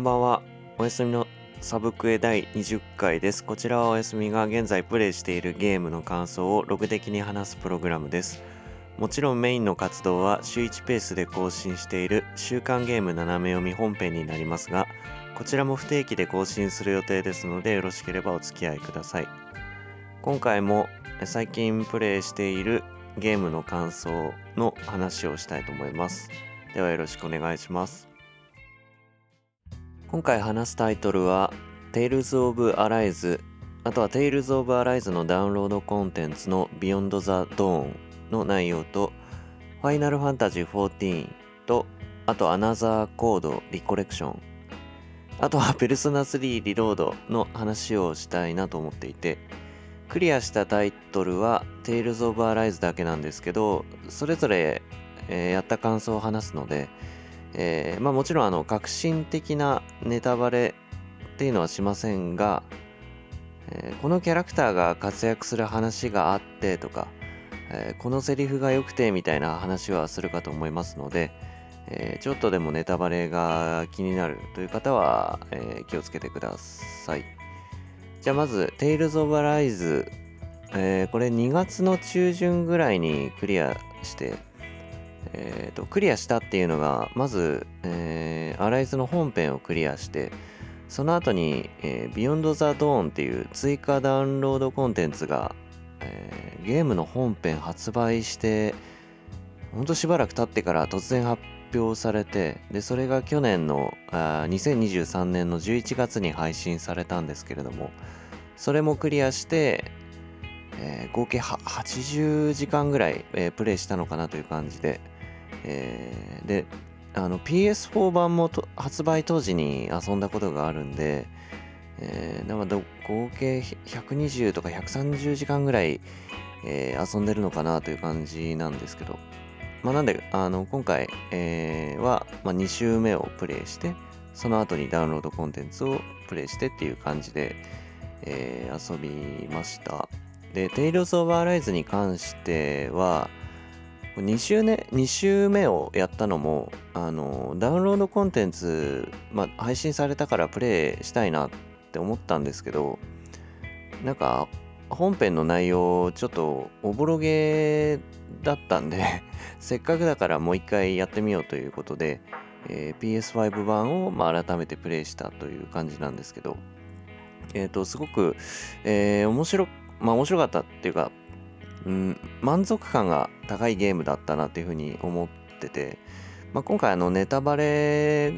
んばんは。おやすみのサブクエ第20回です。こちらはおやすみが現在プレイしているゲームの感想をログ的に話すプログラムです。もちろんメインの活動は週1ペースで更新している週刊ゲーム斜め読み本編になりますが、こちらも不定期で更新する予定ですのでよろしければお付き合いください。今回も最近プレイしているゲームの感想の話をしたいと思います。ではよろしくお願いします。今回話すタイトルは Tales of Arise あとは Tales of Arise のダウンロードコンテンツの Beyond the Dawn の内容と Final Fantasy XIV とあと Another Code Recollection あとは Persona 3 Reload の話をしたいなと思っていてクリアしたタイトルは Tales of Arise だけなんですけどそれぞれ、えーやった感想を話すのでえーまあ、もちろんあの革新的なネタバレっていうのはしませんが、えーこのキャラクターが活躍する話があってとか、えーこのセリフが良くてみたいな話はするかと思いますので、えちょっとでもネタバレが気になるという方は、え気をつけてください。じゃあまず Tales of Arise、これ2月の中旬ぐらいにクリアしてえーとクリアしたっていうのがまず、えーアライズの本編をクリアしてその後に、えー、Beyond the Dawn っていう追加ダウンロードコンテンツが、えーゲームの本編発売してほんとしばらく経ってから突然発表されてでそれが去年のあ2023年の11月に配信されたんですけれどもそれもクリアしてえー合計80時間ぐらい、えープレイしたのかなという感じで、えーであの PS4 版も発売当時に遊んだことがあるんで、えーだからど合計120とか130時間ぐらい、えー遊んでるのかなという感じなんですけど、まあ、なんであの今回、えーは、まあ、2周目をプレイしてその後にダウンロードコンテンツをプレイしてっていう感じで、えー遊びました。で、Tales of Arise に関しては、2週,、ね、2週目をやったのも、あの、ダウンロードコンテンツ、まあ、配信されたからプレイしたいなって思ったんですけど、なんか、本編の内容、ちょっとおぼろげだったんで、せっかくだからもう一回やってみようということで、えー PS5 版を、まあ、改めてプレイしたという感じなんですけど、えっ、と、すごく、えー面白、まあ面白かったっていうか、うん、満足感が高いゲームだったなっていうふうに思ってて、まあ、今回あのネタバレ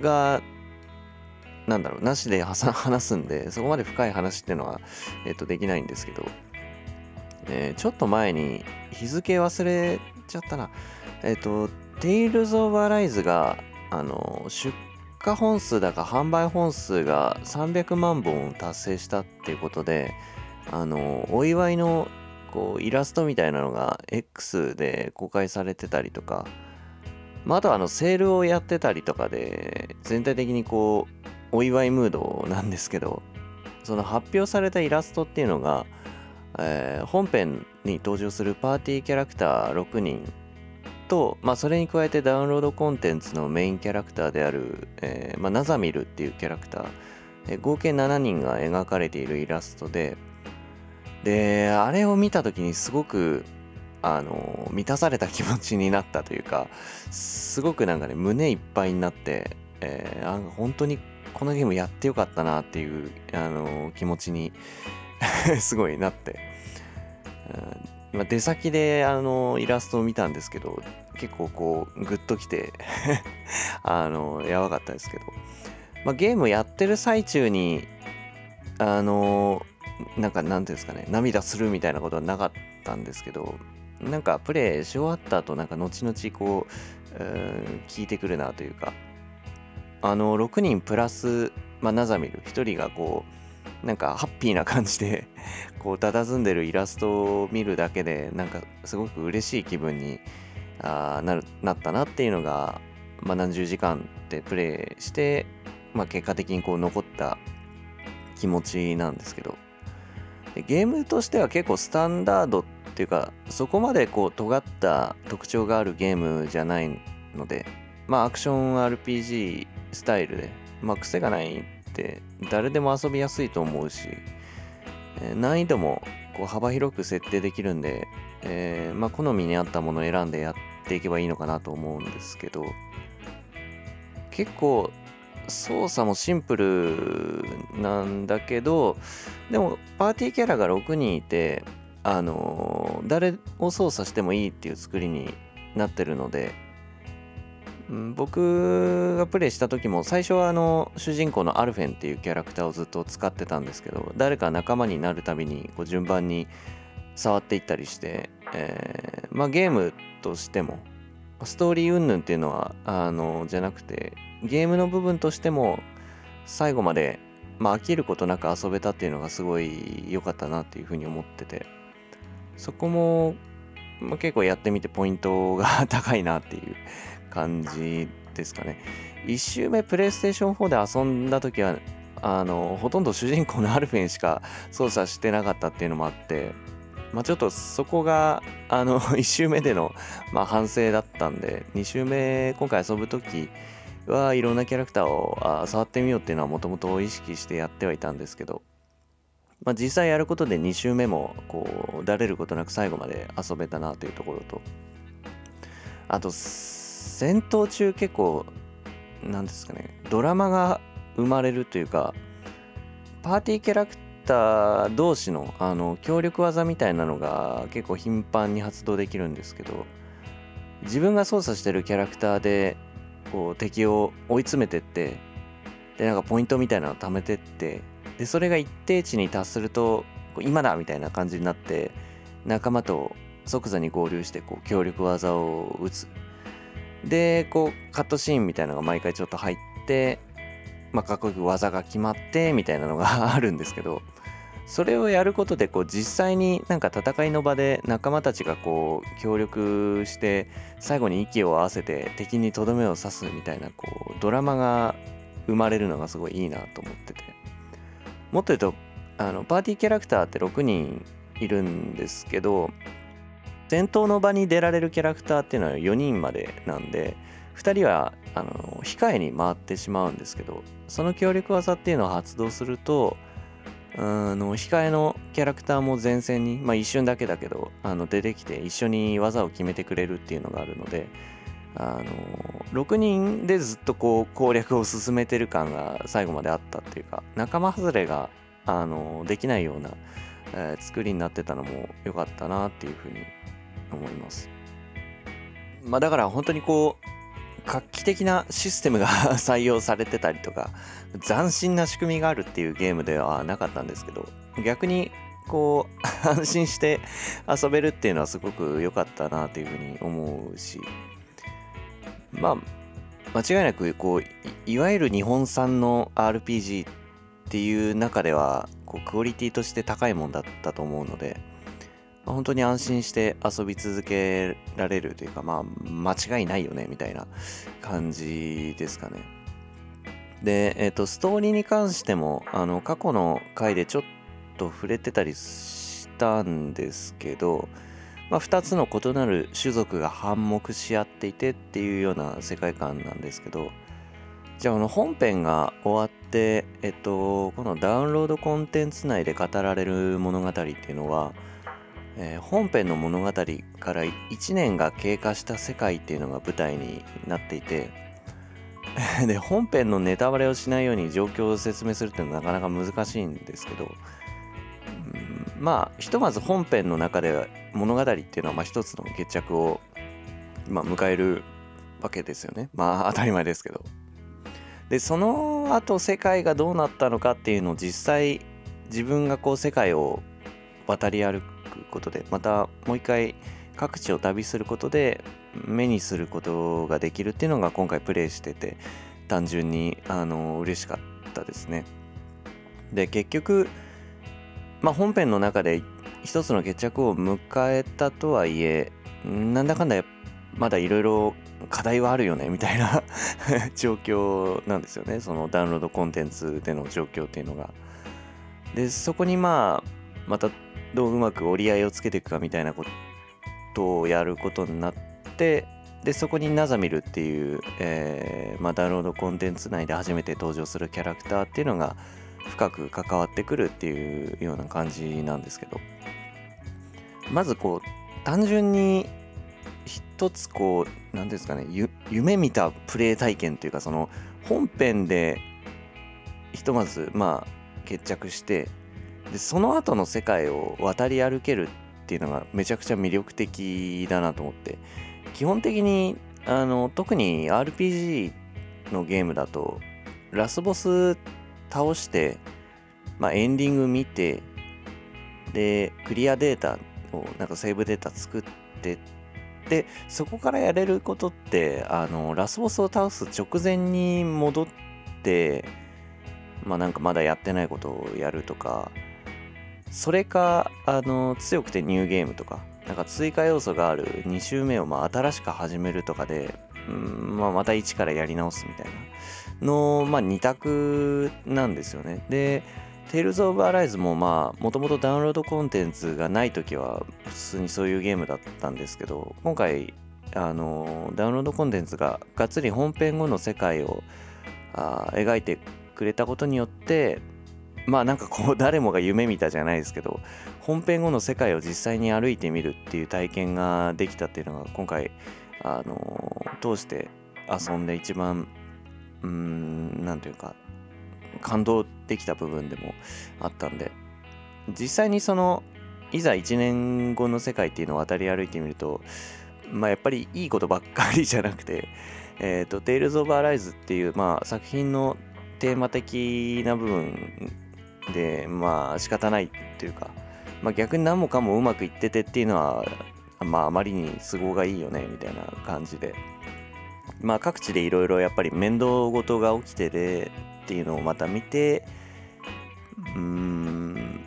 が、なんだろう、なしで話すんで、そこまで深い話っていうのは、えっ、と、できないんですけど、えーちょっと前に日付忘れちゃったな。えっ、と、Tales of Arise が、あの、出荷本数だか販売本数が300万本を達成したっていうことで、あの、お祝いのこうイラストみたいなのが X で公開されてたりとか、まあ、あとはあのセールをやってたりとかで全体的にこうお祝いムードなんですけどその発表されたイラストっていうのが、えー本編に登場するパーティーキャラクター6人と、まあ、それに加えてダウンロードコンテンツのメインキャラクターである、えーまあ、ナザミルっていうキャラクター、えー合計7人が描かれているイラストでであれを見た時にすごくあの満たされた気持ちになったというかすごくなんかね胸いっぱいになって、えーあ本当にこのゲームやってよかったなっていうあの気持ちに すごいなって、うんまあ、出先であのイラストを見たんですけど結構こうグッときて あのやばかったですけど、まあ、ゲームやってる最中にあのなんかなんていうんですかね涙するみたいなことはなかったんですけどなんかプレイし終わった後なんか後々こううん聞いてくるなというかあの6人プラス、まあ、ナザミル1人がこうなんかハッピーな感じでこう佇んでるイラストを見るだけでなんかすごく嬉しい気分にあなるなったなっていうのが、まあ、何十時間でプレイして、まあ、結果的にこう残った気持ちなんですけど。でゲームとしては結構スタンダードっていうかそこまでこう尖った特徴があるゲームじゃないのでまあアクション RPG スタイルでまあ、癖がないって誰でも遊びやすいと思うし、えー、難易度もこう幅広く設定できるんで、えー、まあ、好みに合ったものを選んでやっていけばいいのかなと思うんですけど結構操作もシンプルなんだけどでもパーティーキャラが6人いてあの誰を操作してもいいっていう作りになってるので僕がプレイした時も最初はあの主人公のアルフェンっていうキャラクターをずっと使ってたんですけど誰か仲間になるたびにこう順番に触っていったりして、えー、まあゲームとしてもストーリー云々っていうのはあのじゃなくてゲームの部分としても最後まで、まあ、飽きることなく遊べたっていうのがすごい良かったなっていうふうに思ってて。そこも、まあ、結構やってみてポイントが高いなっていう感じですかね。1周目プレイステーション4で遊んだ時はあのほとんど主人公のアルフェンしか操作してなかったっていうのもあってまあ、ちょっとそこがあの1周目での、まあ、反省だったんで2周目今回遊ぶ時はいろんなキャラクターをあ触ってみようっていうのはもともと意識してやってはいたんですけど、まあ、実際やることで2周目もこうだれることなく最後まで遊べたなというところとあと戦闘中結構なんですかねドラマが生まれるというかパーティーキャラクター同士のあの協力技みたいなのが結構頻繁に発動できるんですけど自分が操作してるキャラクターでこう敵を追い詰めてってでなんかポイントみたいなのを貯めてってでそれが一定値に達すると今だみたいな感じになって仲間と即座に合流してこう協力技を打つ。でこうカットシーンみたいなのが毎回ちょっと入ってまあ、かっこよく技が決まってみたいなのがあるんですけどそれをやることでこう実際になんか戦いの場で仲間たちがこう協力して最後に息を合わせて敵にとどめを刺すみたいなこうドラマが生まれるのがすごいいいなと思ってて。もっと言うとあのパーティーキャラクターって6人いるんですけど戦闘の場に出られるキャラクターっていうのは4人までなんで2人はあの控えに回ってしまうんですけどその協力技っていうのを発動するとあの控えのキャラクターも前線に、まあ、一瞬だけだけどあの出てきて一緒に技を決めてくれるっていうのがあるのであの6人でずっとこう攻略を進めてる感が最後まであったっていうか仲間外れがあのできないような、えー、作りになってたのも良かったなっていうふうに思います。まあ、だから本当にこう画期的なシステムが 採用されてたりとか斬新な仕組みがあるっていうゲームではなかったんですけど逆にこう 安心して遊べるっていうのはすごく良かったなというふうに思うしまあ間違いなくこういわゆる日本産の RPG っていう中ではこうクオリティとして高いもんだったと思うので本当に安心して遊び続けられるというか、まあ、間違いないよね、みたいな感じですかね。で、えっ、ー、と、ストーリーに関しても、あの、過去の回でちょっと触れてたりしたんですけど、まあ、2つの異なる種族が反目し合っていてっていうような世界観なんですけど、じゃあ、この本編が終わって、えっと、このダウンロードコンテンツ内で語られる物語っていうのは、えー、本編の物語から1年が経過した世界っていうのが舞台になっていて で本編のネタバレをしないように状況を説明するっていうのはなかなか難しいんですけど、うん、まあひとまず本編の中で物語っていうのはまあ一つの決着を、まあ、迎えるわけですよね。まあ当たり前ですけど。でその後世界がどうなったのかっていうのを実際自分がこう世界を渡り歩くことでまたもう一回各地を旅することで目にすることができるっていうのが今回プレイしてて単純にあの嬉しかったですね。で結局、まあ、本編の中で一つの決着を迎えたとはいえなんだかんだまだいろいろ課題はあるよねみたいな 状況なんですよねそのダウンロードコンテンツでの状況っていうのが。でそこにまあまたどううまく折り合いをつけていくかみたいなことをやることになってでそこにナザミルっていう、えーまあ、ダウンロードコンテンツ内で初めて登場するキャラクターっていうのが深く関わってくるっていうような感じなんですけどまずこう単純に一つこう何ですかね夢見たプレイ体験というかその本編でひとまずまあ決着してでその後の世界を渡り歩けるっていうのがめちゃくちゃ魅力的だなと思って。基本的にあの特に RPG のゲームだとラスボス倒して、まあ、エンディング見てでクリアデータをなんかセーブデータ作ってでそこからやれることってあのラスボスを倒す直前に戻ってまあなんかまだやってないことをやるとかそれかあの強くてニューゲームとかなんか追加要素がある2周目をまあ新しく始めるとかで、うんまあ、また一からやり直すみたいなの、まあ、2択なんですよね。で、テイルズ・オブ・アライズもまあもともとダウンロードコンテンツがない時は普通にそういうゲームだったんですけど今回あのダウンロードコンテンツががっつり本編後の世界をあ描いてくれたことによってまあなんかこう誰もが夢見たじゃないですけど本編後の世界を実際に歩いてみるっていう体験ができたっていうのが今回あの通して遊んで一番うんなんていうか感動できた部分でもあったんで実際にそのいざ1年後の世界っていうのを渡り歩いてみるとまあやっぱりいいことばっかりじゃなくてえっ、ー、と「Tales of Arise」っていうまあ作品のテーマ的な部分でまあ仕方ないというか、まあ、逆に何もかもうまくいっててっていうのはまああまりに都合がいいよねみたいな感じで。まあ各地でいろいろやっぱり面倒事が起きててっていうのをまた見てうーん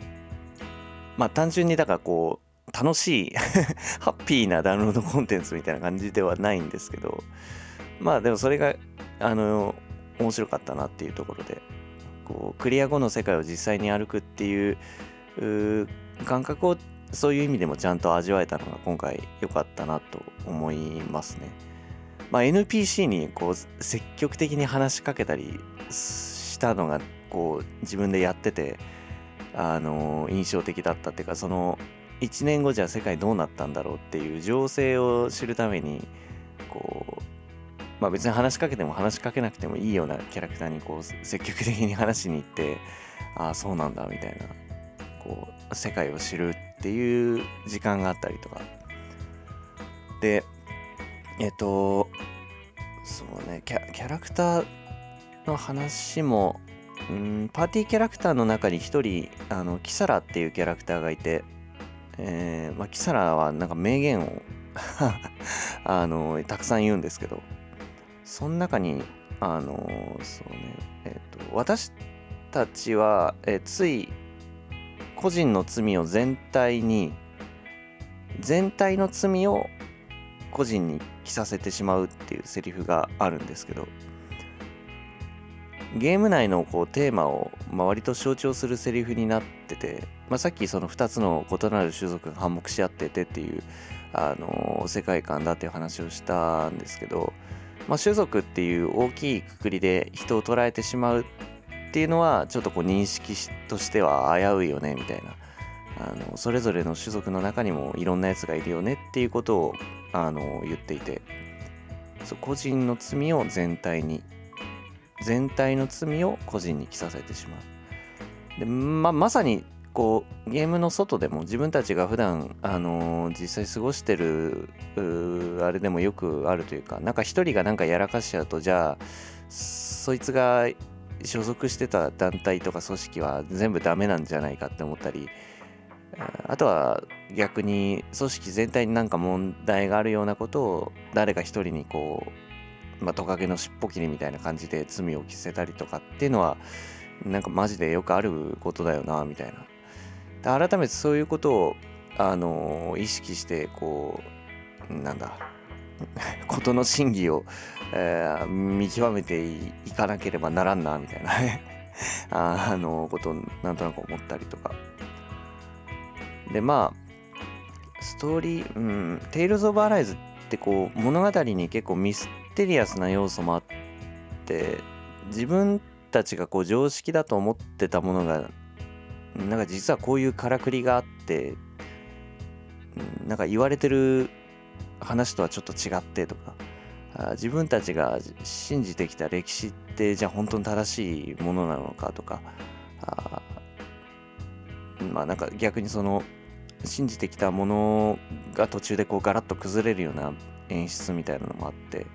まあ単純にだからこう楽しい ハッピーなダウンロードコンテンツみたいな感じではないんですけどまあでもそれがあの面白かったなっていうところで。こうクリア後の世界を実際に歩くっていう感覚をそういう意味でもちゃんと味わえたのが今回良かったなと思いますね。まあ、NPC にこう積極的に話しかけたりしたのがこう自分でやってて、あの印象的だったっていうかその1年後じゃ世界どうなったんだろうっていう情勢を知るためにこうまあ別に話しかけても話しかけなくてもいいようなキャラクターにこう 積極的に話しに行ってああそうなんだみたいなこう世界を知るっていう時間があったりとか。でえっとそうねキャキャラクターの話もうんパーティーキャラクターの中に一人あのキサラっていうキャラクターがいて、えーまあ、キサラはなんか名言を あのたくさん言うんですけど。その中にあのそうねえっ、ー、と私たちは、えー、つい個人の罪を全体に全体の罪を個人に着させてしまうっていうセリフがあるんですけどゲーム内のこうテーマを、まあ、割と象徴するセリフになってて、まあ、さっきその2つの異なる種族が反目し合っててっていうあの世界観だっていう話をしたんですけどまあ、種族っていう大きいくくりで人を捉えてしまうっていうのはちょっとこう認識としては危ういよねみたいな。あのそれぞれの種族の中にもいろんなやつがいるよねっていうことをあの言っていて。そう個人の罪を全体に全体の罪を個人に着させてしまう。でままさにこうゲームの外でも自分たちが普段あのー、実際過ごしてるあれでもよくあるというかなんか一人がなんかやらかしちゃうとじゃあそいつが所属してた団体とか組織は全部ダメなんじゃないかって思ったりあとは逆に組織全体になんか問題があるようなことを誰か一人にこう、まあ、トカゲの尻尾切りみたいな感じで罪を着せたりとかっていうのはなんかマジでよくあることだよなみたいな。改めてそういうことを、あのー、意識してこうなんだ事の真偽を、えー、見極めていかなければならんなみたいな。あのことをなんとなく思ったりとか。でまあストーリー、うん、テイルズ・オブ・アライズっってこう物語に結構ミステリアスな要素もあって自分たちがこう常識だと思ってたものがなんか実はこういうからくりがあってなんか言われてる話とはちょっと違ってとか自分たちが信じてきた歴史ってじゃあ本当に正しいものなのかとかあまあなんか逆にその信じてきたものが途中でこうガラッと崩れるような演出みたいなのもあって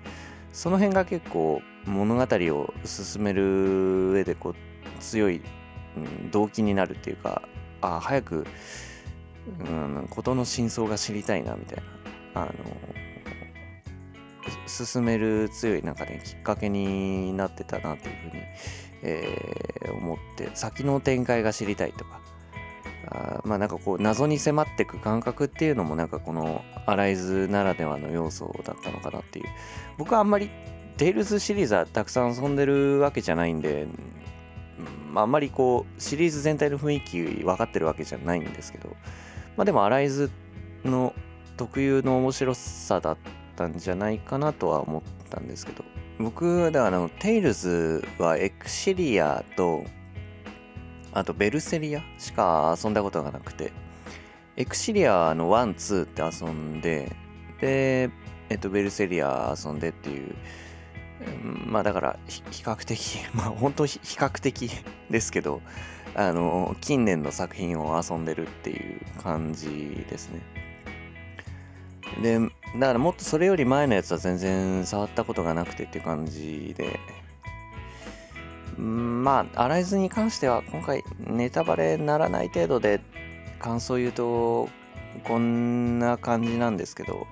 その辺が結構物語を進める上でこう強い、動機になるっていうかあ早く、うん、事の真相が知りたいなみたいな。あの進める強いなんかねきっかけになってたなというふうに、えー、思って先の展開が知りたいとか。あまあなんかこう謎に迫ってく感覚っていうのもなんかこのアライズならではの要素だったのかなっていう。僕はあんまりテイルズシリーズはたくさん遊んでるわけじゃないんで、まあ、あんまりこうシリーズ全体の雰囲気分かってるわけじゃないんですけどまあでもアライズの特有の面白さだったんじゃないかなとは思ったんですけど僕だからのテイルズはエクシリアとあとベルセリアしか遊んだことがなくて、エクシリアの1、2って遊んで、で、えっと、ベルセリア遊んでっていう、まあだから比較的、まあ本当比較的 ですけど、あの、近年の作品を遊んでるっていう感じですね。で、だからもっとそれより前のやつは全然触ったことがなくてっていう感じで、まあ、アライズに関しては今回ネタバレならない程度で感想言うとこんな感じなんですけど、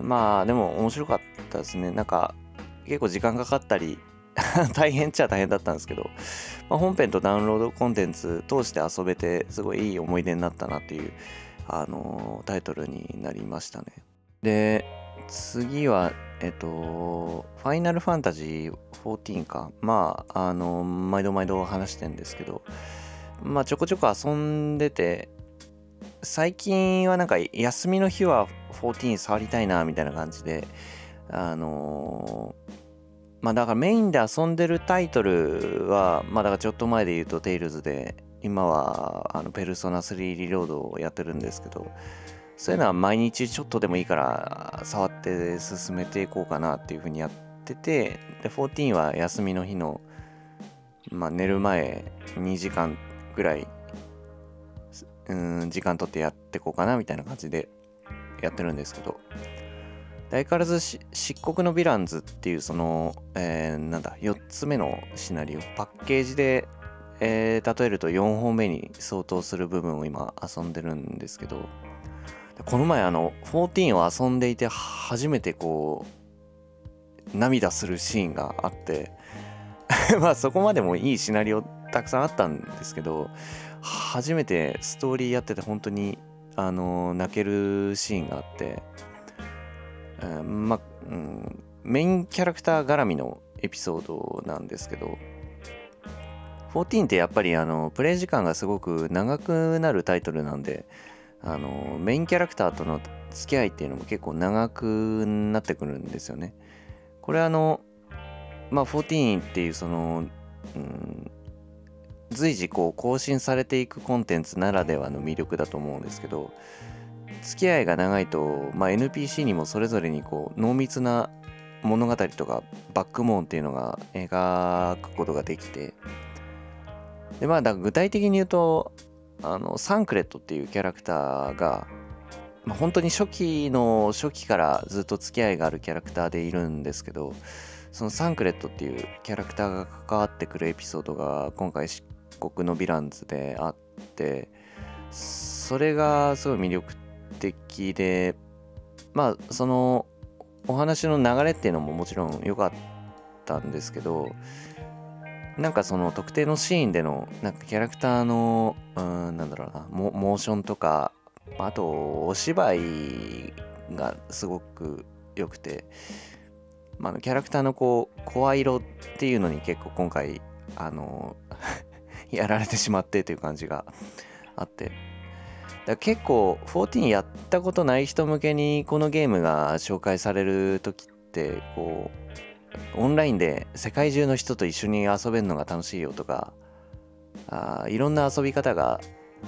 うんまあでも面白かったですね。なんか結構時間かかったり 大変っちゃ大変だったんですけど、まあ、本編とダウンロードコンテンツ通して遊べてすごいいい思い出になったなっていう、あのー、タイトルになりましたね。で次はえっと、ファイナルファンタジー14か。まあ、あの、毎度毎度話してんですけど、まあ、ちょこちょこ遊んでて、最近はなんか休みの日は14触りたいな、みたいな感じで、あのまあだからメインで遊んでるタイトルは、まあだからちょっと前で言うとテイルズで、今はあのペルソナ3リロードをやってるんですけど、そういうのは毎日ちょっとでもいいから触って進めていこうかなっていうふうにやっててで14は休みの日の、まあ、寝る前2時間ぐらいうん時間取ってやっていこうかなみたいな感じでやってるんですけど相変わらず漆黒のヴィランズっていうその、えー、なんだ4つ目のシナリオ。パッケージで、えー、例えると4本目に相当する部分を今遊んでるんですけど。この前あの14を遊んでいて初めてこう涙するシーンがあって。まあそこまでもいいシナリオたくさんあったんですけど初めてストーリーやってて本当にあの泣けるシーンがあって、うん、ま、うん、メインキャラクター絡みのエピソードなんですけど14ってやっぱりあのプレイ時間がすごく長くなるタイトルなんであのメインキャラクターとの付き合いっていうのも結構長くなってくるんですよね。これあのまあ14っていうその、うん、随時こう更新されていくコンテンツならではの魅力だと思うんですけど付き合いが長いと、まあ、NPC にもそれぞれにこう濃密な物語とかバックモーンっていうのが描くことができてでまあだ具体的に言うとあのサンクレットっていうキャラクターが、まあ、本当に初期の初期からずっと付き合いがあるキャラクターでいるんですけどそのサンクレットっていうキャラクターが関わってくるエピソードが今回漆黒のヴィランズであってそれがすごい魅力的でまあそのお話の流れっていうのももちろん良かったんですけどなんかその特定のシーンでのなんかキャラクターのうんなんだろうなモモーションとかあとお芝居がすごく良くて、まあ、キャラクターのこう声色っていうのに結構今回あの やられてしまってという感じがあってだ結構14やったことない人向けにこのゲームが紹介される時ってこうオンラインで世界中の人と一緒に遊べるのが楽しいよとかあいろんな遊び方が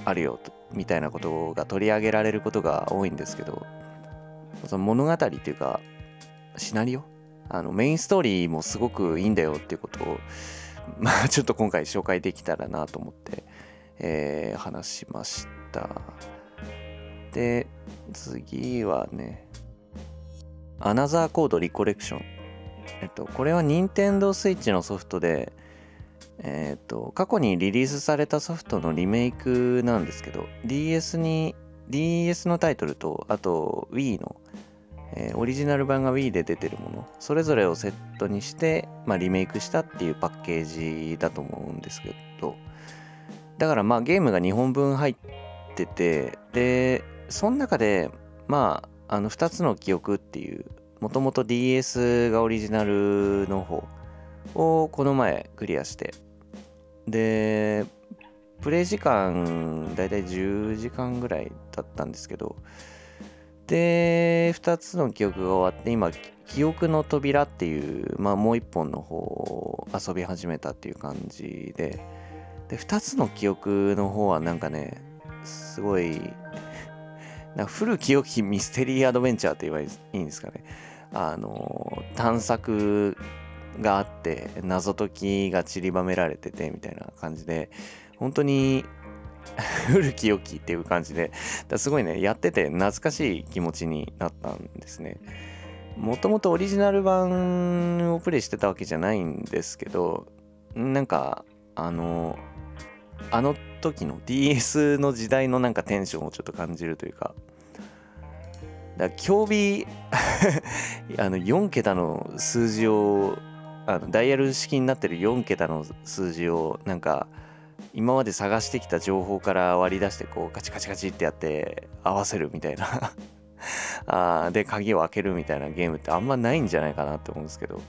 あるよみたいなことが取り上げられることが多いんですけどその物語っていうかシナリオ？あのメインストーリーもすごくいいんだよっていうことをまあちょっと今回紹介できたらなと思って、えー、話しました。で次はねアナザーコードリコレクションえっとこれは任天堂 switch のソフトでえっ、と過去にリリースされたソフトのリメイクなんですけど DS に DS のタイトルとあと Wii のえー、オリジナル版が Wii で出てるものそれぞれをセットにして、まあ、リメイクしたっていうパッケージだと思うんですけどだからまあゲームが2本分入っててでその中でまああの2つの記憶っていうもともと DS がオリジナルの方をこの前クリアしてでプレイ時間だいたい10時間ぐらいだったんですけどで2つの記憶が終わって今記憶の扉っていう、まあ、もう一本の方を遊び始めたっていう感じでで2つの記憶の方はなんかねすごいなんか古き良きミステリーアドベンチャーって言えばいいんですかねあの探索があって謎解きが散りばめられててみたいな感じで本当に 古き良きっていう感じで、すごいね、やってて懐かしい気持ちになったんですね。もともとオリジナル版をプレイしてたわけじゃないんですけど、なんか、あの、あの時の DS の時代のなんかテンションをちょっと感じるというか、だから競技 あの4桁の数字をあのダイヤル式になってる4桁の数字をなんか今まで探してきた情報から割り出してこうカチカチカチってやって合わせるみたいな。あで鍵を開けるみたいなゲームってあんまないんじゃないかなって思うんですけど。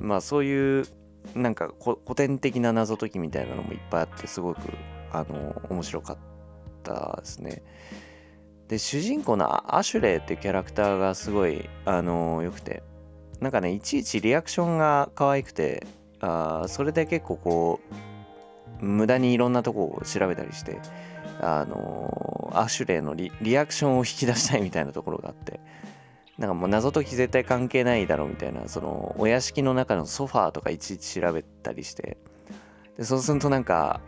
まあそういうなんか古典的な謎解きみたいなのもいっぱいあってすごくあの面白かったですね。で主人公のアシュレイっていうキャラクターがすごいあの良くて。なんかねいちいちリアクションが可愛くてあそれで結構こう無駄にいろんなとこを調べたりしてあのアシュレイのリアクションを引き出したいみたいなところがあって。なんかもう謎解き絶対関係ないだろうみたいなそのお屋敷の中のソファーとかいちいち調べたりして。でそうするとなんか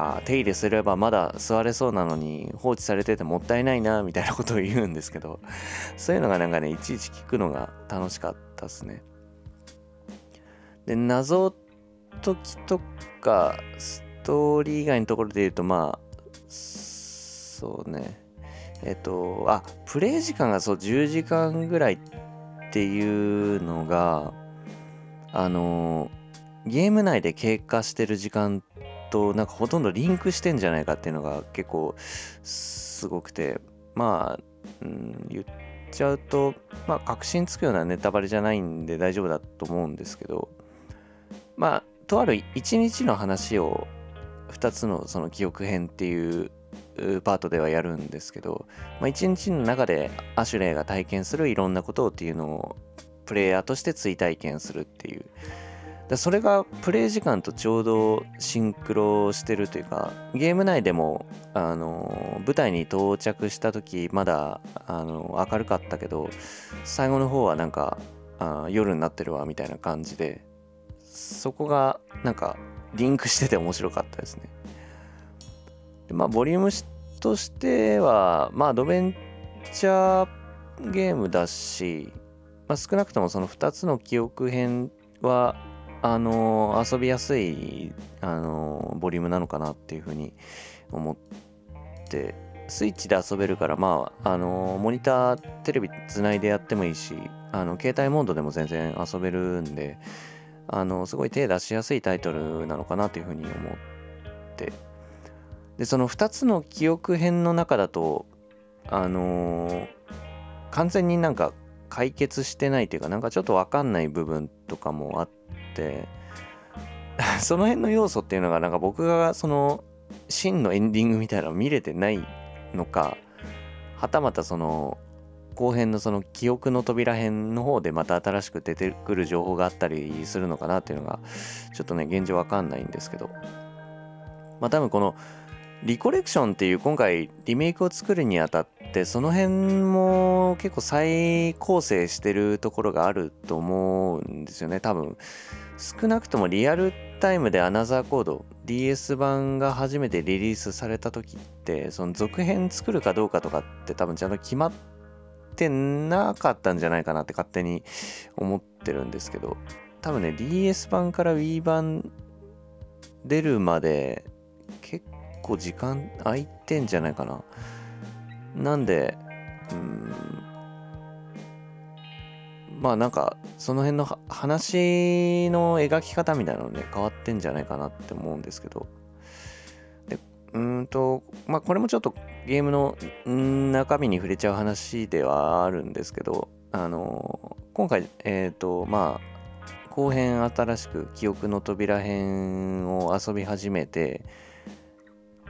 あ手入れすればまだ座れそうなのに放置されててもったいないなみたいなことを言うんですけど そういうのがなんかねいちいち聞くのが楽しかったっすねで謎解きとかストーリー以外のところで言うと、まあ、そうね。えっと、あ、プレイ時間がそう10時間ぐらいっていうのが、あの、ゲーム内で経過してる時間となんかほとんどリンクしてんじゃないかっていうのが結構すごくて、まあ、うん、言っちゃうと、まあ、確信つくようなネタバレじゃないんで大丈夫だと思うんですけど、まあ、とある一日の話を2つのその記憶編っていうパートではやるんですけど、まあ、日の中でアシュレイが体験するいろんなことっていうのをプレイヤーとして追体験するっていうでそれがプレイ時間とちょうどシンクロしてるというかゲーム内でもあの舞台に到着した時まだあの明るかったけど最後の方はなんかあ夜になってるわみたいな感じでそこがなんかリンクしてて面白かったですね。でまあ、ボリュームとしては、まあ、アドベンチャーゲームだし、まあ、少なくともその2つの記憶編は、あのー、遊びやすい、あのー、ボリュームなのかなっていうふうに思って、スイッチで遊べるから、まあ、あのー、モニター、テレビつないでやってもいいし、あの、携帯モードでも全然遊べるんで、あの、すごい手出しやすいタイトルなのかなというふうに思って。で、その2つの記憶編の中だと、あの、完全になんか解決してないというか、なんかちょっとわかんない部分とかもあって、その辺の要素っていうのが、なんか僕がその真のエンディングみたいなのを見れてないのかはたまたその後編のその記憶の扉編の方でまた新しく出てくる情報があったりするのかなっていうのがちょっとね現状わかんないんですけど。まあ多分このリコレクションっていう今回リメイクを作るにあたってその辺も結構再構成してるところがあると思うんですよね多分。少なくともリアルタイムでアナザーコード DS 版が初めてリリースされた時ってその続編作るかどうかとかって多分ちゃんと決まってなかったんじゃないかなって勝手に思ってるんですけど多分ね DS 版から Wii 版出るまで結構時間空いてんじゃないかな。なんでまあなんかその辺の話の描き方みたいなのね変わってんじゃないかなって思うんですけど。でうんとまあこれもちょっとゲームの中身に触れちゃう話ではあるんですけどあの今回えっ、ー、とまあ後編新しく記憶の扉編を遊び始めて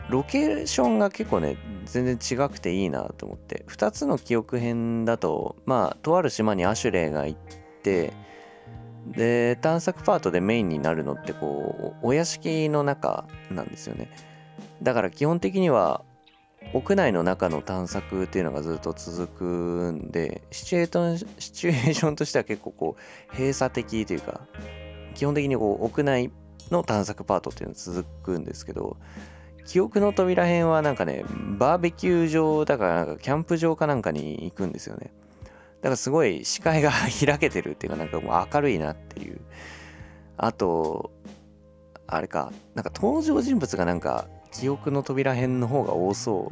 ロケーションが結構ね全然違くていいなと思って。2つの記憶編だとまあとある島にアシュレイが行ってで探索パートでメインになるのってこうお屋敷の中なんですよね。だから基本的には屋内の中の探索っていうのがずっと続くんでシチュエーションとしては結構こう閉鎖的というか基本的にこう屋内の探索パートっていうのが続くんですけど記憶の扉編はなんかね、バーベキュー場だからなんかキャンプ場かなんかに行くんですよね。だからすごい視界が開けてるっていうかなんかもう明るいなっていう。あと、あれか、なんか登場人物がなんか記憶の扉編の方が多そ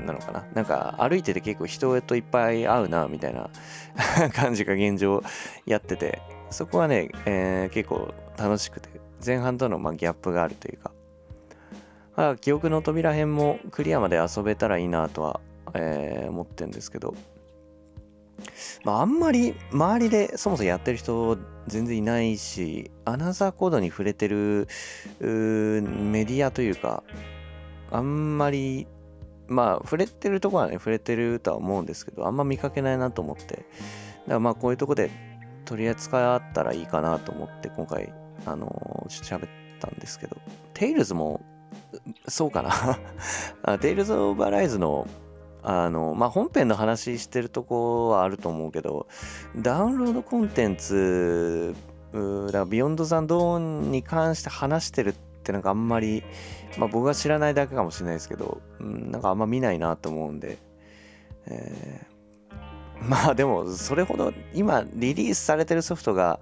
うなのかな。なんか歩いてて結構人といっぱい会うなみたいな 感じが現状やってて、そこはね、えー、結構楽しくて、前半とのまギャップがあるというか、まあ、記憶の扉編もクリアまで遊べたらいいなとは、えー、思ってるんですけど、まあ、あんまり周りでそもそもやってる人全然いないし、アナザーコードに触れてるメディアというか、あんまり、まあ、触れてるとこはね、触れてるとは思うんですけど、あんま見かけないなと思って、だからまあ、こういうとこで取り扱ったらいいかなと思って、今回、あのー、ちょっと喋ったんですけど、テイルズもそうかな。テイルズ・オブ・アライズのあの、まあ、本編の話してるとこはあると思うけど、ダウンロードコンテンツ、だからビヨンド・ザ・ドーンに関して話してるってなんかあんまり、まあ、僕が知らないだけかもしれないですけど、うん、なんかあんま見ないなと思うんで、えー、まあでもそれほど今リリースされてるソフトが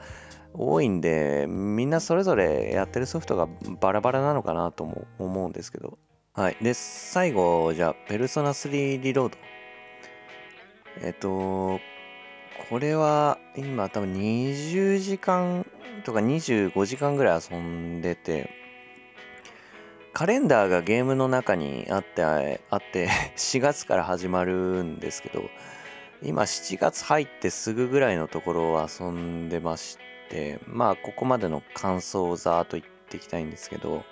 多いんで、みんなそれぞれやってるソフトがバラバラなのかなとも思うんですけど。はい。で、最後、じゃあ、ペルソナ3リロード。えっと、これは今多分20時間とか25時間ぐらい遊んでて、カレンダーがゲームの中にあって、あって4月から始まるんですけど、今7月入ってすぐぐらいのところを遊んでまし、まあ、ここまでの感想をざーっと言っていきたいんですけど、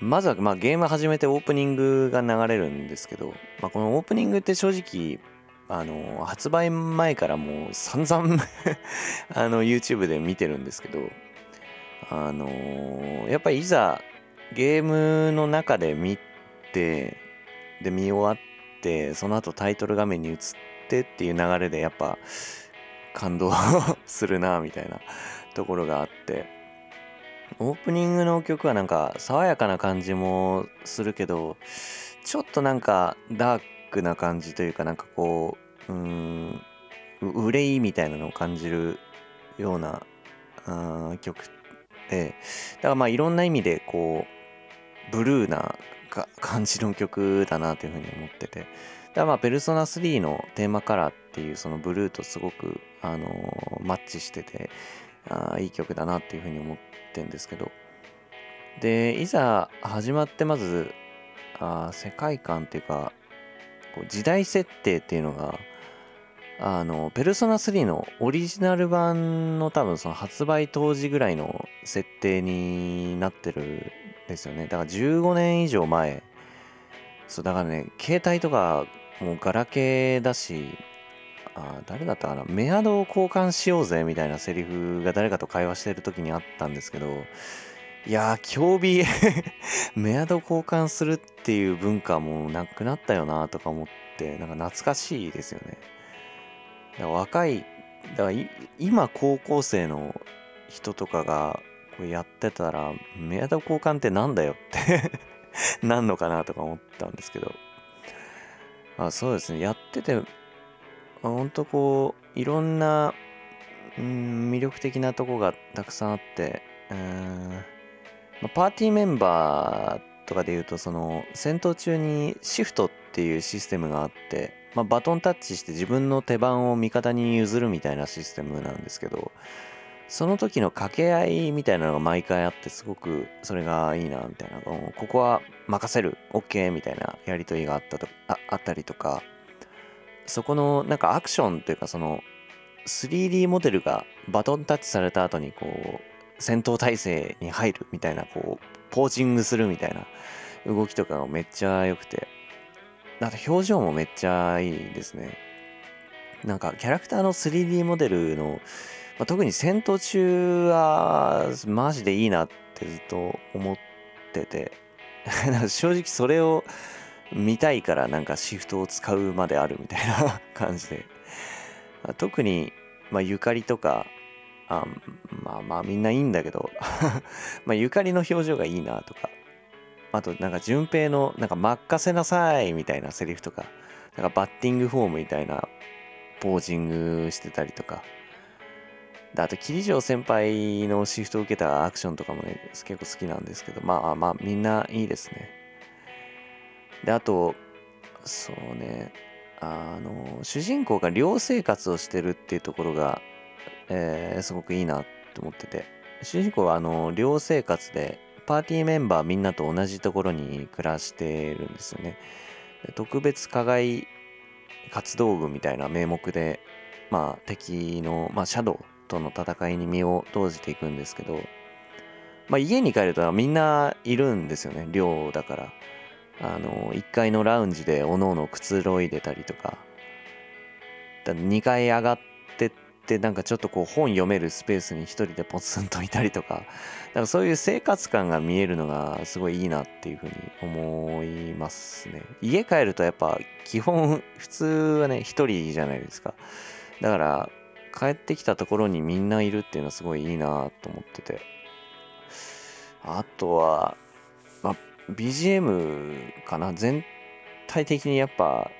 まずは、まあ、ゲーム始めてオープニングが流れるんですけど、まあ、このオープニングって正直、あの、発売前からもう散々 あの、YouTube で見てるんですけど、あのやっぱりいざゲームの中で見て、で、見終わって、その後タイトル画面に移ってっていう流れで、やっぱ、感動するなみたいなところがあって。オープニングの曲はなんか爽やかな感じもするけどちょっとなんかダークな感じというかなんかこううん憂いみたいなのを感じるようなあ曲でだからまあいろんな意味でこうブルーな感じの曲だなというふうに思ってて。だからまあ、ペルソナ3のテーマカラーっていうそのブルーとすごく、あの、マッチしててあ、いい曲だなっていうふうに思ってんですけど。で、いざ始まってまず、あ世界観っていうか、こう時代設定っていうのが、あの、ペルソナ3のオリジナル版の多分その発売当時ぐらいの設定になってるんですよね。だから15年以上前そうだからね携帯とかもうガラケーだしあ誰だったかな？メアドを交換しようぜみたいなセリフが誰かと会話してる時にあったんですけどいやー競技 メアド交換するっていう文化もなくなったよなとか思ってなんか懐かしいですよね。だから若いだから今高校生の人とかがこれやってたらメアド交換ってなんだよって なんのかなとか思ったんですけど。あそうですね。やっててあほんとこういろんな、うん、魅力的なとこがたくさんあってうん。まパーティーメンバーとかで言うとその戦闘中にシフトっていうシステムがあって、まあ、バトンタッチして自分の手番を味方に譲るみたいなシステムなんですけどその時の掛け合いみたいなのが毎回あってすごくそれがいいなみたいなここは任せる OK みたいなやり取りがあったとああったりとかそこのなんかアクションというかその 3D モデルがバトンタッチされた後にこう戦闘態勢に入るみたいなこうポージングするみたいな動きとかがめっちゃ良くて。あと表情もめっちゃいいですね。なんかキャラクターの 3D モデルの、まあ、特に戦闘中はマジでいいなってずっと思ってて。正直それを見たいからなんかシフトを使うまであるみたいな 感じで。特に、まあ、ゆかりとかあまあまあみんないいんだけど まあゆかりの表情がいいなとか。あとなんか順平のなんか任せなさいみたいなセリフとか。なんかバッティングフォームみたいなポージングしてたりとか。あと桐城先輩のシフトを受けたアクションとかもね結構好きなんですけど。まあまあみんないいですね。であとそうねあの主人公が寮生活をしてるっていうところがえー、すごくいいなって思ってて。主人公はあの寮生活でパーティーメンバーみんなと同じところに暮らしてるんですよね。特別課外活動軍みたいな名目でまあ敵の、まあ、シャドウとの戦いに身を投じていくんですけど、まあ、家に帰るとみんないるんですよね寮だから。あの1階のラウンジでおのおのくつろいでたりとかだ2階上がってってなんかちょっとこう本読めるスペースに一人でポツンといたりとか、なんかそういう生活感が見えるのがすごいいいなっていうふうに思いますね。家帰るとやっぱ基本普通はね一人じゃないですか。だから帰ってきたところにみんないるっていうのはすごいいいなと思ってて。あとは、まあ、BGM かな？全体的にやっぱ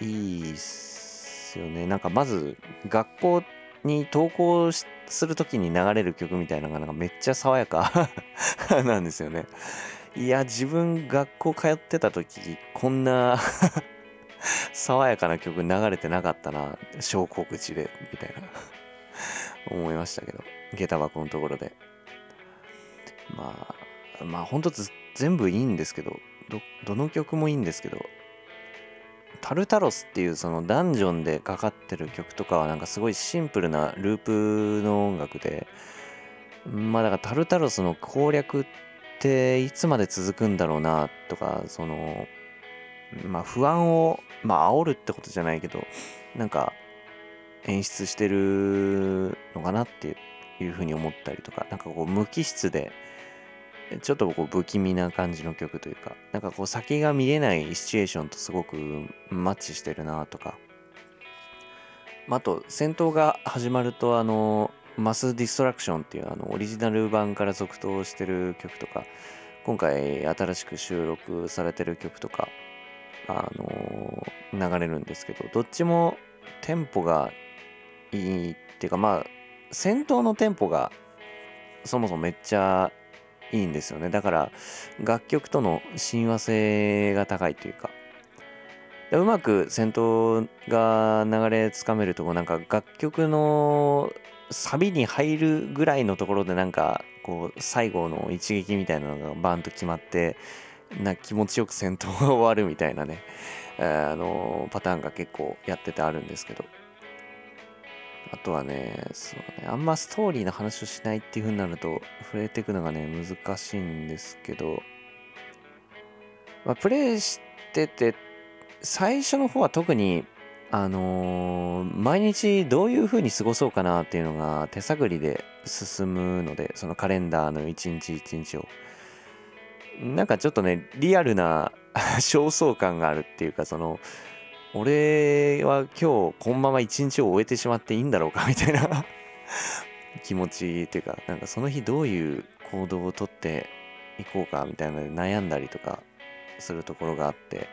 いいっすよね。なんかまず学校に投稿する時に流れる曲みたいなのがなんかめっちゃ爽やか なんですよね。いや、自分学校通ってた時、こんな 爽やかな曲流れてなかったな、小告知で、みたいな思いましたけど、下駄箱のところで。まあ、まあ本当全部いいんですけど、ど、どの曲もいいんですけど、タルタロスっていうそのダンジョンでかかってる曲とかはなんかすごいシンプルなループの音楽でまあだからタルタロスの攻略っていつまで続くんだろうなとかそのまあ不安をまあ煽るってことじゃないけどなんか演出してるのかなっていうふうに思ったりとかなんかこう無機質でちょっとこう不気味な感じの曲というか、なんかこう先が見えないシチュエーションとすごくマッチしてるなとか。あと、戦闘が始まると、あの、マスディストラクションっていうあのオリジナル版から続投してる曲とか、今回新しく収録されてる曲とか、あの流れるんですけど、どっちもテンポがいいっていうか、まあ、戦闘のテンポがそもそもめっちゃいいんですよね。だから楽曲との親和性が高いというか。うまく戦闘が流れつかめるとこなんか楽曲のサビに入るぐらいのところでなんかこう最後の一撃みたいなのがバンと決まってな気持ちよく戦闘が終わるみたいなね。あのパターンが結構やっててあるんですけど。あとはね、そうね、あんまストーリーの話をしないっていう風になると、触れていくのがね、難しいんですけど、まあ、プレイしてて最初の方は特にあのー毎日どういう風に過ごそうかなっていうのが手探りで進むのでそのカレンダーの一日一日を。なんかちょっとねリアルな 焦燥感があるっていうかその俺は今日このまま一日を終えてしまっていいんだろうかみたいな。気持ちっていうかなんかその日どういう行動をとっていこうかみたいなので悩んだりとかするところがあって。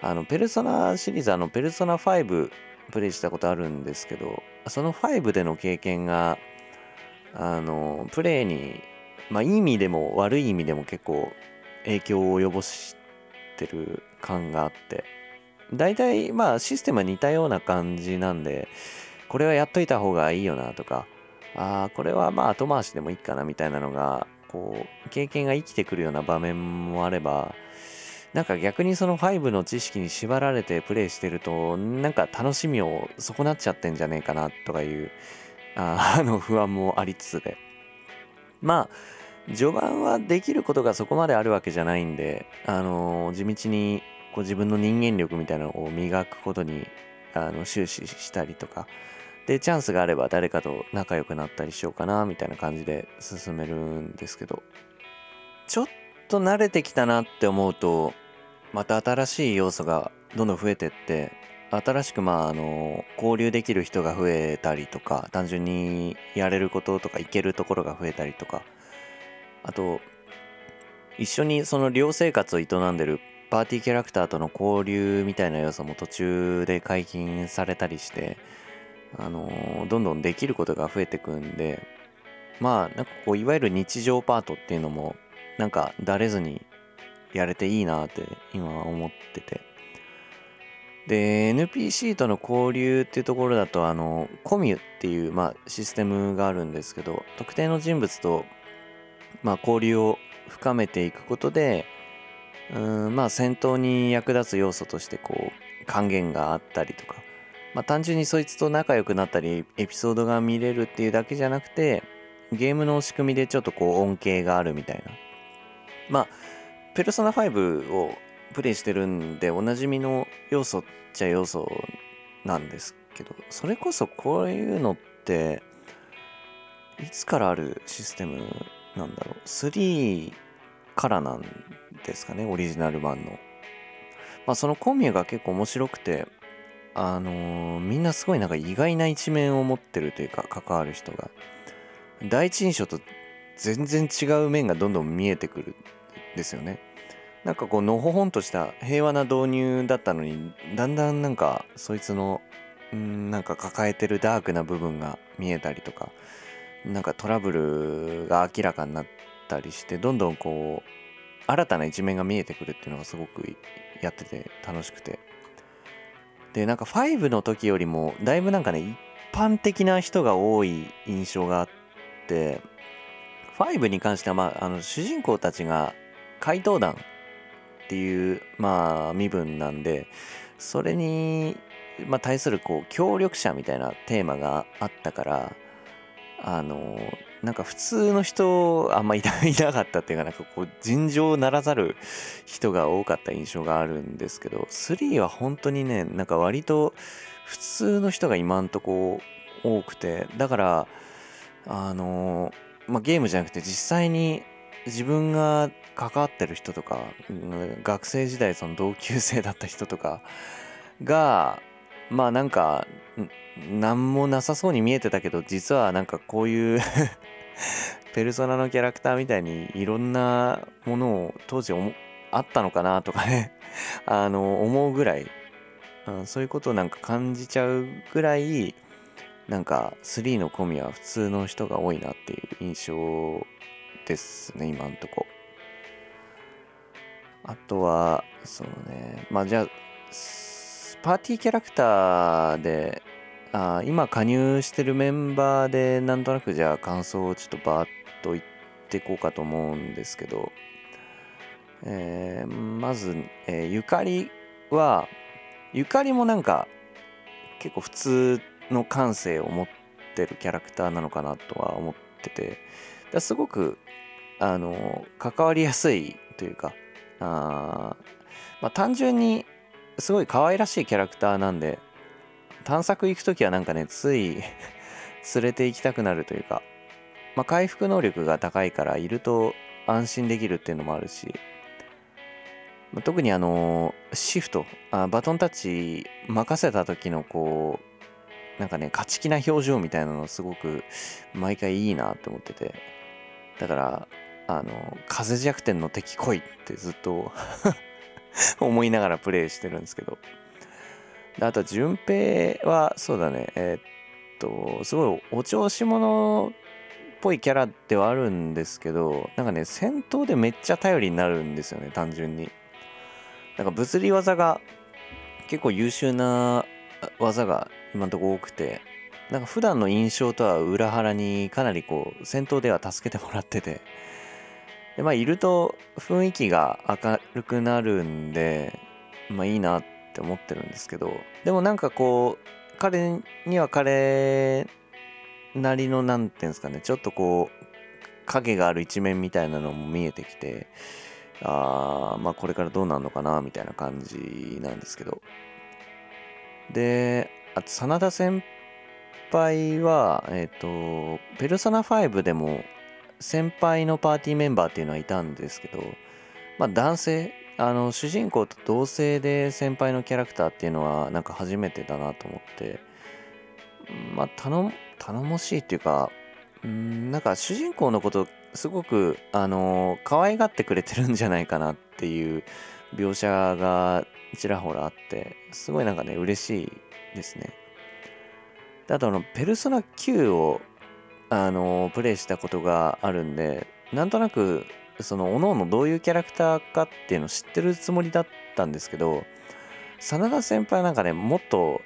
あのペルソナシリーズあのペルソナ5プレイしたことあるんですけどその5での経験があのプレイにまあいい意味でも悪い意味でも結構影響を及ぼしてる感があって。大体まあシステムは似たような感じなんでこれはやっといた方がいいよなとかああこれはまあ後回しでもいいかなみたいなのがこう経験が生きてくるような場面もあればなんか逆にその5の知識に縛られてプレイしてるとなんか楽しみを損なっちゃってんじゃねえかなとかいうあ あの不安もありつつで。まあ序盤はできることがそこまであるわけじゃないんであの地道にこう自分の人間力みたいなのを磨くことにあの終始したりとか。でチャンスがあれば誰かと仲良くなったりしようかなみたいな感じで進めるんですけど。ちょっと慣れてきたなって思うとまた新しい要素がどんどん増えてって新しくまああの交流できる人が増えたりとか単純にやれることとか行けるところが増えたりとか。あと一緒にその寮生活を営んでるパーティーキャラクターとの交流みたいな要素も途中で解禁されたりしてあのどんどんできることが増えてくんでまあなんかこういわゆる日常パートっていうのもなんかだれずにやれていいなって今は思ってて。で NPC との交流っていうところだとあのコミュっていう、まあ、システムがあるんですけど特定の人物と、まあ、交流を深めていくことでうんまあ戦闘に役立つ要素としてこう還元があったりとか、まあ、単純にそいつと仲良くなったりエピソードが見れるっていうだけじゃなくてゲームの仕組みでちょっとこう恩恵があるみたいな。まあペルソナ5をプレイしてるんでおなじみの要素っちゃ要素なんですけどそれこそこういうのっていつからあるシステムなんだろう？3からなんですかねオリジナル版の。まあそのコミュが結構面白くてあのーみんなすごいなんか意外な一面を持ってるというか関わる人が。第一印象と全然違う面がどんどん見えてくるんですよね。なんかこうのほほんとした平和な導入だったのにだんだんなんかそいつのんなんか抱えてるダークな部分が見えたりとかなんかトラブルが明らかになったりしてどんどんこう新たな一面が見えてくるっていうのがすごくやってて楽しくて。でなんか5の時よりもだいぶなんかね一般的な人が多い印象があって5に関しては、まあ、あの主人公たちが怪盗団っていう、まあ、身分なんでそれに、まあ、対するこう協力者みたいなテーマがあったからあのなんか普通の人あんまいないなかったっていうかなんかこう尋常ならざる人が多かった印象があるんですけど3は本当にねなんか割と普通の人が今んとこ多くてだからあのまあ、ゲームじゃなくて実際に自分が関わってる人とかうん学生時代その同級生だった人とかがまあなんか何もなさそうに見えてたけど実はなんかこういう ペルソナのキャラクターみたいにいろんなものを当時あったのかなとかね。あの思うぐらい、そういうことをなんか感じちゃうぐらいなんか3のコミは普通の人が多いなっていう印象ですね今んとこ。あとはそうね。まあじゃあパーティーキャラクターであ今加入してるメンバーでなんとなくじゃあ感想をちょっとバーッと言っていこうかと思うんですけど、えーまず、えーゆかりはゆかりもなんか結構普通の感性を持ってるキャラクターなのかなとは思っててだすごくあの関わりやすいというかあまあ単純にすごい可愛らしいキャラクターなんで探索行く時はなんかねつい 連れて行きたくなるというか、まあ、回復能力が高いからいると安心できるっていうのもあるし、まあ、特にあのシフトあバトンタッチ任せた時のこうなんかね勝ち気な表情みたいなのすごく毎回いいなって思ってて。だからあの風弱点の敵来いってずっと 思いながらプレイしてるんですけど。あと順平はそうだね。えー、っとすごいお調子者っぽいキャラではあるんですけどなんかね戦闘でめっちゃ頼りになるんですよね単純に。なんか物理技が結構優秀な技が今んとこ多くてなんか普段の印象とは裏腹にかなりこう戦闘では助けてもらってて。でまあいると雰囲気が明るくなるんでまあいいなっって思ってるんですけどでもなんかこう彼には彼なりの何て言うんですかねちょっとこう影がある一面みたいなのも見えてきてあまあこれからどうなるのかなみたいな感じなんですけど。であと真田先輩はえっ、ー、とペルソナ5でも先輩のパーティーメンバーっていうのはいたんですけどまあ男性あの主人公と同性で先輩のキャラクターっていうのはなんか初めてだなと思ってまあ頼もしいっていうかうんなんか主人公のことすごくあの可愛がってくれてるんじゃないかなっていう描写がちらほらあってすごいなんかね嬉しいですね。であとあのペルソナ9をあのプレイしたことがあるんでなんとなくその各々どういうキャラクターかっていうのを知ってるつもりだったんですけど真田先輩なんかねもっと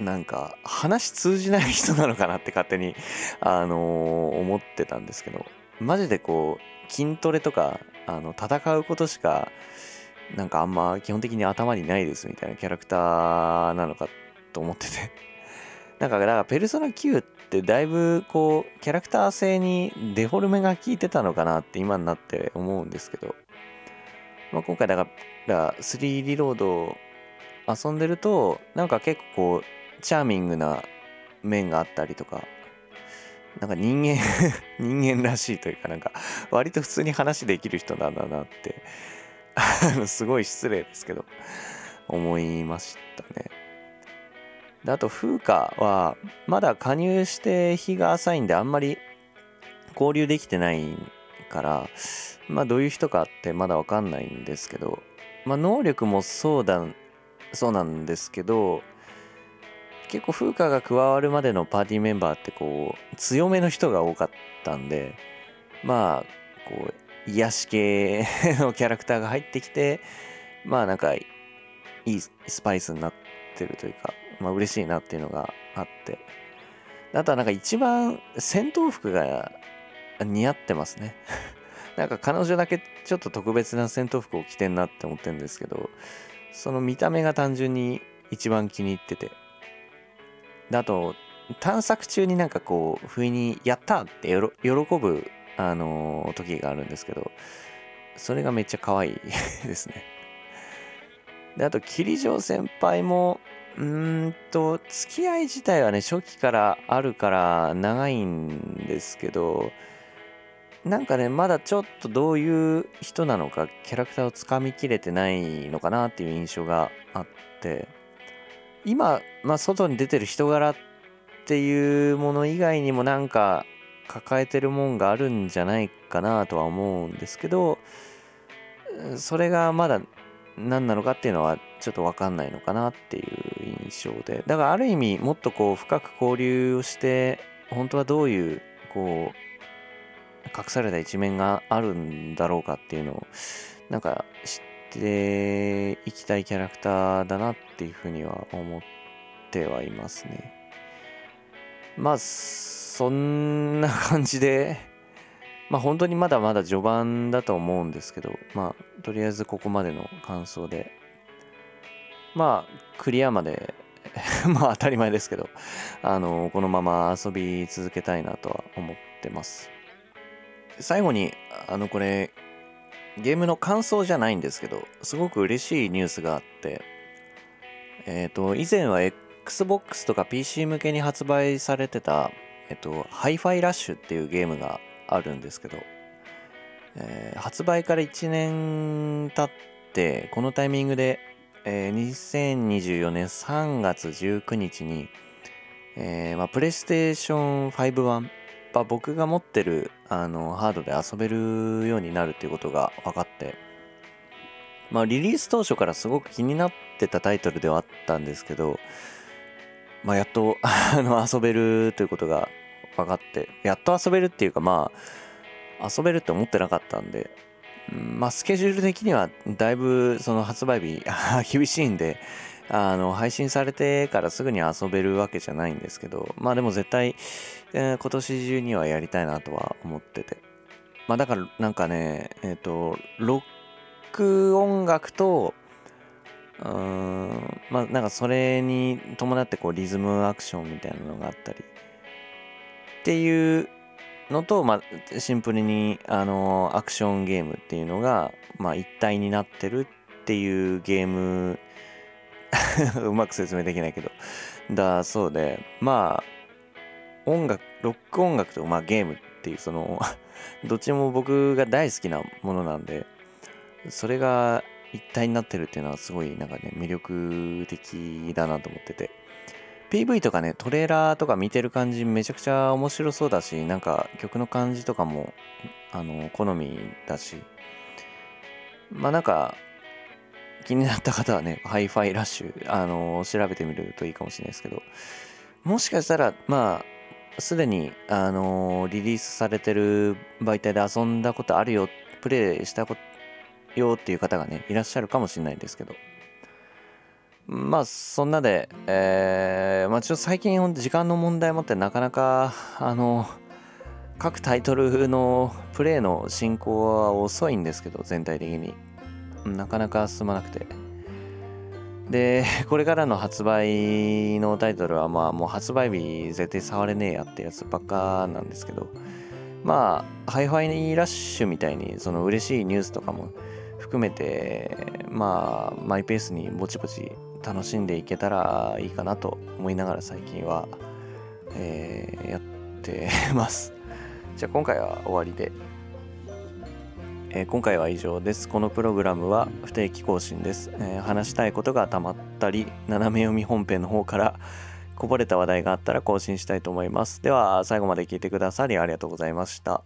なんか話通じない人なのかなって勝手に、あのー、思ってたんですけどマジでこう筋トレとかあの戦うことしかなんかあんま基本的に頭にないですみたいなキャラクターなのかと思ってて。なんかだからペルソナ9ってだいぶこうキャラクター性にデフォルメが効いてたのかなって今になって思うんですけど、まあ、今回だから3リロード遊んでるとなんか結構こうチャーミングな面があったりとか、なんか人間 人間らしいというかなんか割と普通に話できる人なんだなってすごい失礼ですけど思いました。であと風花はまだ加入して日が浅いんであんまり交流できてないからまあどういう人かってまだわかんないんですけどまあ能力もそうだそうなんですけど結構風花が加わるまでのパーティーメンバーってこう強めの人が多かったんでまあこう癒し系のキャラクターが入ってきてまあなんかいいスパイスになってるというかまあ嬉しいなっていうのがあって。あとはなんか一番戦闘服が似合ってますね。なんか彼女だけちょっと特別な戦闘服を着てんなって思ってるんですけどその見た目が単純に一番気に入ってて。であと探索中になんかこう不意に「やった!」って喜ぶ、あのー、時があるんですけどそれがめっちゃ可愛いですね。であと桐城先輩もうんと付き合い自体はね初期からあるから長いんですけどなんかねまだちょっとどういう人なのかキャラクターをつかみきれてないのかなっていう印象があって今、まあ、外に出てる人柄っていうもの以外にもなんか抱えてるもんがあるんじゃないかなとは思うんですけどそれがまだ何なのかっていうのはちょっと分かんないのかなっていう印象でだからある意味もっとこう深く交流をして本当はどういうこう隠された一面があるんだろうかっていうのをなんか知っていきたいキャラクターだなっていうふうには思ってはいますね。まあ、そんな感じで、まあ本当にまだまだ序盤だと思うんですけど、まあとりあえずここまでの感想で、まあクリアまで まあ当たり前ですけど、あの、このまま遊び続けたいなとは思ってます。最後に、あの、これ、ゲームの感想じゃないんですけどすごく嬉しいニュースがあってえっ、ー、と以前は XBOX とか PC 向けに発売されてたえっ、ー、とハイファイラッシュっていうゲームがあるんですけど、えー、発売から1年経ってこのタイミングで、えー、2024年3月19日に、えーまあ、プレイステーション5版ぱ僕が持ってるあのハードで遊べるようになるっていうことが分かってまあリリース当初からすごく気になってたタイトルではあったんですけどまあやっとあの遊べるということが分かってやっと遊べるっていうかまあ遊べるって思ってなかったんでまあスケジュール的にはだいぶその発売日 厳しいんであの配信されてからすぐに遊べるわけじゃないんですけどまあでも絶対、えー、今年中にはやりたいなとは思ってて。まあだからなんかねえっ、ー、とロック音楽とうんまあなんかそれに伴ってこうリズムアクションみたいなのがあったりっていうのと、まあ、シンプルに、あのアクションゲームっていうのが、まあ、一体になってるっていうゲーム うまく説明できないけど。だそうで、まあ、音楽、ロック音楽と、まあ、ゲームっていう、その どっちも僕が大好きなものなんで、それが一体になってるっていうのはすごいなんかね、魅力的だなと思ってて。PV とかね、トレーラーとか見てる感じめちゃくちゃ面白そうだし、なんか曲の感じとかも、あの、好みだし、まあなんか、気になった方はね、ハイファイラッシュ、あの、調べてみるといいかもしれないですけど、もしかしたら、まあ、すでに、あの、リリースされてる媒体で遊んだことあるよ、プレイしたことよっていう方がね、いらっしゃるかもしれないですけど、まあ、そんなで、えー、まあ、ちょっと最近、時間の問題もってなかなか、あの各タイトルのプレイの進行は遅いんですけど、全体的に。なかなか進まなくて。で、これからの発売のタイトルは、まあ、もう発売日絶対触れねえやってやつばっかなんですけど、まあ、ハイファイラッシュみたいに、その嬉しいニュースとかも含めて、まあ、マイペースにぼちぼち楽しんでいけたらいいかなと思いながら最近は、えー、やってます。じゃあ今回は終わりで。えー、今回は以上です。このプログラムは不定期更新です。えー、話したいことがたまったり、斜め読み本編の方からこぼれた話題があったら更新したいと思います。では、最後まで聞いてくださりありがとうございました。